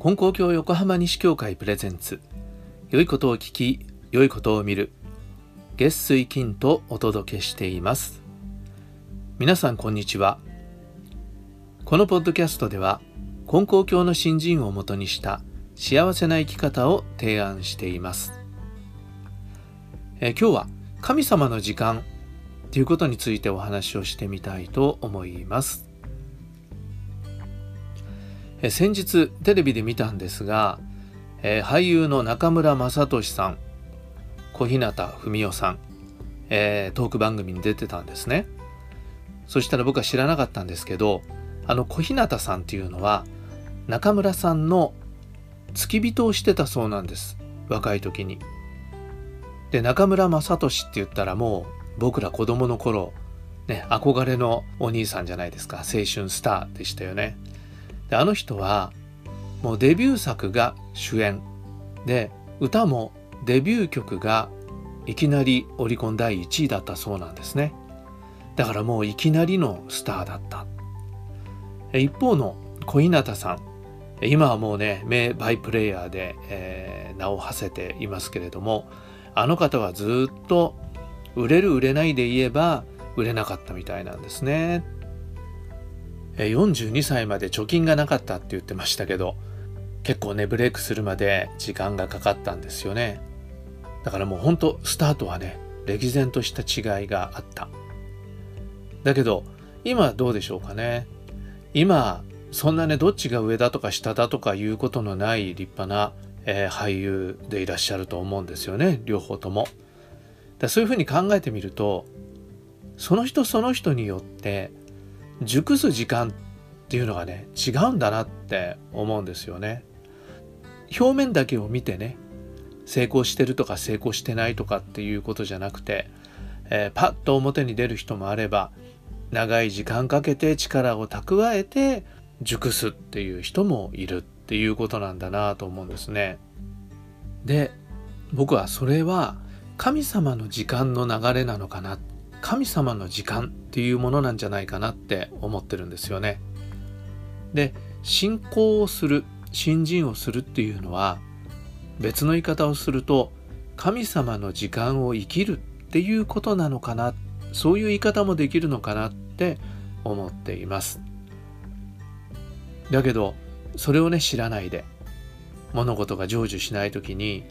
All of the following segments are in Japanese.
金光教横浜西教会プレゼンツ。良いことを聞き良いことを見る。月水金とお届けしています。皆さんこんにちは。このポッドキャストでは金光教の新人をもとにした幸せな生き方を提案しています。え今日は神様の時間ということについてお話をしてみたいと思います。え先日テレビで見たんですが、えー、俳優の中村雅俊さん小日向文世さん、えー、トーク番組に出てたんですね。そしたら僕は知らなかったんですけどあの小日向さんっていうのは中村さんの付き人をしてたそうなんです。若い時に。で中村雅俊って言ったらもう僕ら子供の頃ね憧れのお兄さんじゃないですか。青春スターでしたよね。であの人はもうデビュー作が主演。で歌もデビュー曲がいきなりオリコン第1位だったそうなんですね。だからもういきなりのスターだった。一方の小日向さん。今はもうね名バイプレーヤーで、えー、名を馳せていますけれどもあの方はずっと売れる売れないで言えば売れなかったみたいなんですね。42歳まで貯金がなかったって言ってましたけど結構ねブレイクするまで時間がかかったんですよね。だからもうほんとスタートはね歴然とした違いがあった。だけど今どうでしょうかね。今そんなねどっちが上だとか下だとかいうことのない立派な、えー、俳優でいらっしゃると思うんですよね。両方とも。だそういうふうに考えてみるとその人その人によって熟す時間っていうのがね違うんだなって思うんですよね。表面だけを見てね成功してるとか成功してないとかっていうことじゃなくて、えー、パッと表に出る人もあれば長い時間かけて力を蓄えて熟すっていう人もいるっていうことなんだなと思うんですね。で僕はそれは神様の時間の流れなのかなっ神様の時間っていうものなんじゃないかなって思ってるんですよね。で信仰をする信心をするっていうのは別の言い方をすると神様の時間を生きるっていうことなのかなそういう言い方もできるのかなって思っています。だけどそれをね知らないで物事が成就しない時に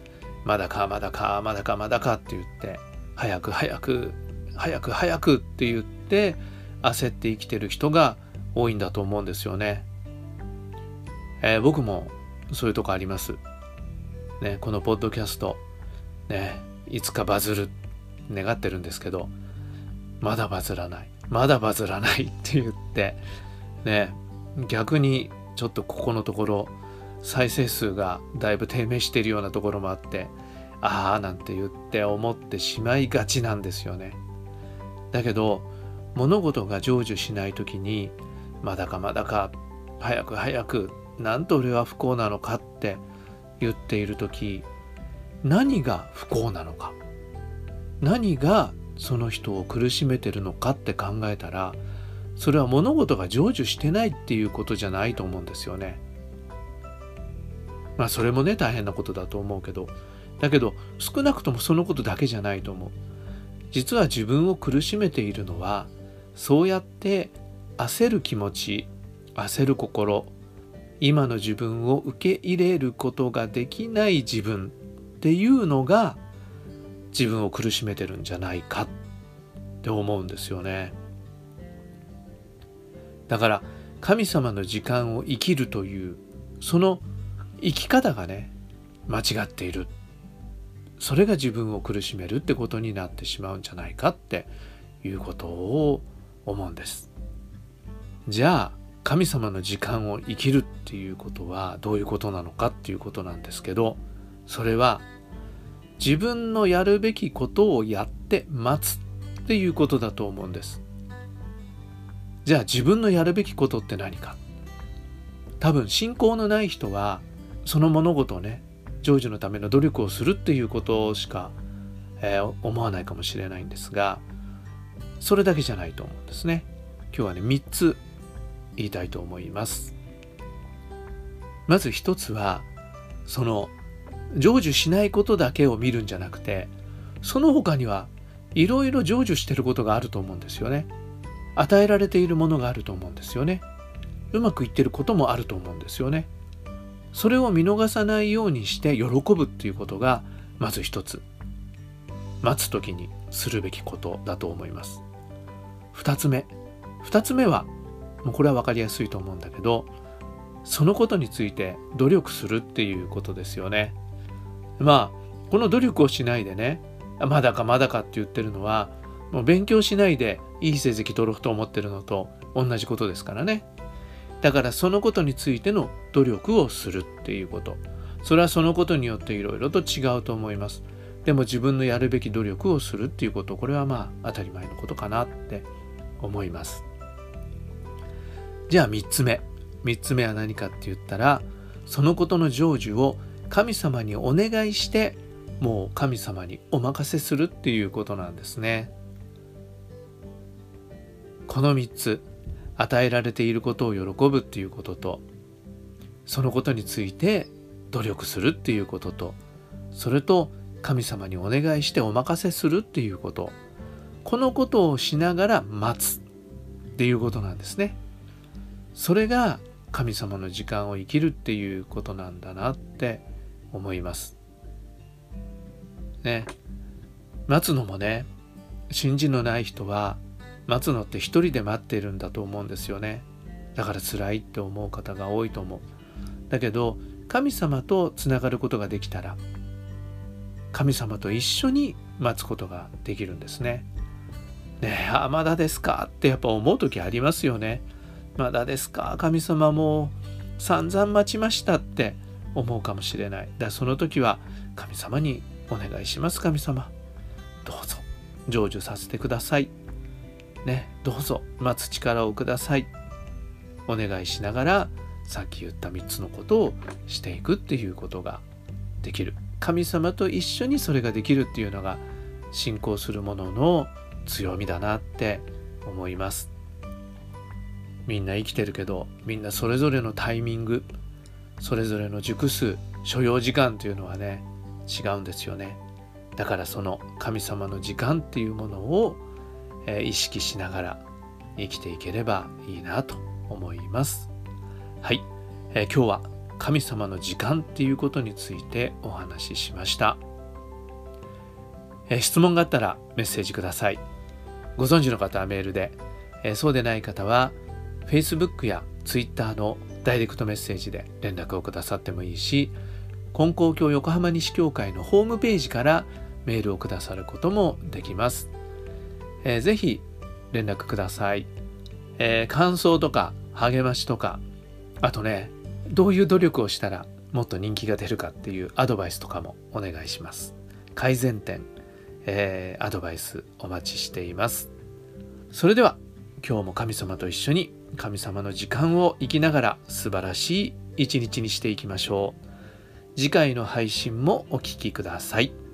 まだかまだかまだかまだかって言って早く早く早く早くって言って焦って生きてる人が多いんだと思うんですよね。えー、僕もそういうとこあります。ね、このポッドキャスト、ね、いつかバズる願ってるんですけど、まだバズらない。まだバズらないって言って、ね、逆にちょっとここのところ再生数がだいぶ低迷しているようなところもあって、ああなんて言って思ってしまいがちなんですよね。だけど物事が成就しない時にまだかまだか早く早くなんと俺は不幸なのかって言っている時何が不幸なのか何がその人を苦しめてるのかって考えたらそれは物事が成就してないっていうことじゃないと思うんですよね。まあそれもね大変なことだと思うけどだけど少なくともそのことだけじゃないと思う。実は自分を苦しめているのはそうやって焦る気持ち焦る心今の自分を受け入れることができない自分っていうのが自分を苦しめてるんじゃないかって思うんですよね。だから神様の時間を生きるというその生き方がね間違っているそれが自分を苦しめるってことになってしまうんじゃないかっていうことを思うんです。じゃあ神様の時間を生きるっていうことはどういうことなのかっていうことなんですけどそれは自分のやるべきことをやって待つっていうことだと思うんです。じゃあ自分のやるべきことって何か？多分信仰のない人はその物事をね成就のための努力をするっていうことしか、えー、思わないかもしれないんですがそれだけじゃないと思うんですね。今日はね3つ言いたいと思います。まず一つはその成就しないことだけを見るんじゃなくてその他にはいろいろ成就してることがあると思うんですよね。与えられているものがあると思うんですよね。うまくいってることもあると思うんですよね。それを見逃さないようにして喜ぶっていうことがまず一つ。待つ時にするべきことだと思います。二つ目。二つ目はもうこれは分かりやすいと思うんだけどそのことについて努力するっていうことですよね。まあこの努力をしないでねまだかまだかって言ってるのはもう勉強しないでいい成績取ろうと思ってるのと同じことですからね。だからそのことについての努力をするっていうこと。それはそのことによっていろいろと違うと思います。でも自分のやるべき努力をするっていうこと。これはまあ当たり前のことかなって思います。じゃあ3つ目。3つ目は何かって言ったらそのことの成就を神様にお願いしてもう神様にお任せするっていうことなんですね。この3つ。与えられていることを喜ぶっていうこととそのことについて努力するっていうこととそれと神様にお願いしてお任せするっていうこと。このことをしながら待つっていうことなんですね。それが神様の時間を生きるっていうことなんだなって思います。ね。待つのもね信心のない人は待つのって一人で待ってるんだと思うんですよねだから辛いって思う方が多いと思うだけど神様とつながることができたら神様と一緒に待つことができるんですね。ね、あ、まだですかってやっぱ思う時ありますよね。まだですか神様も散々待ちましたって思うかもしれない。だその時は神様にお願いします神様。どうぞ成就させてください。ね、どうぞ待つ力をください。お願いしながらさっき言った3つのことをしていくっていうことができる。神様と一緒にそれができるっていうのが信仰する者のの強みだなって思います。みんな生きてるけどみんなそれぞれのタイミングそれぞれの熟数所要時間というのはね違うんですよね。だからその神様の時間っていうものを、え、意識しながら生きていければいいなと思います。はい、えー、今日は神様の時間っていうことについてお話ししました、えー、質問があったらメッセージください。ご存知の方はメールで、えー、そうでない方は Facebook や Twitter のダイレクトメッセージで連絡をくださってもいいし金光教横浜西教会のホームページからメールをくださることもできます、えー、ぜひ連絡ください、えー、感想とか励ましとかあとねどういう努力をしたらもっと人気が出るかっていうアドバイスとかもお願いします。改善点、えー、アドバイスお待ちしています。それでは今日も神様と一緒に神様の時間を生きながら素晴らしい一日にしていきましょう。次回の配信もお聴きください。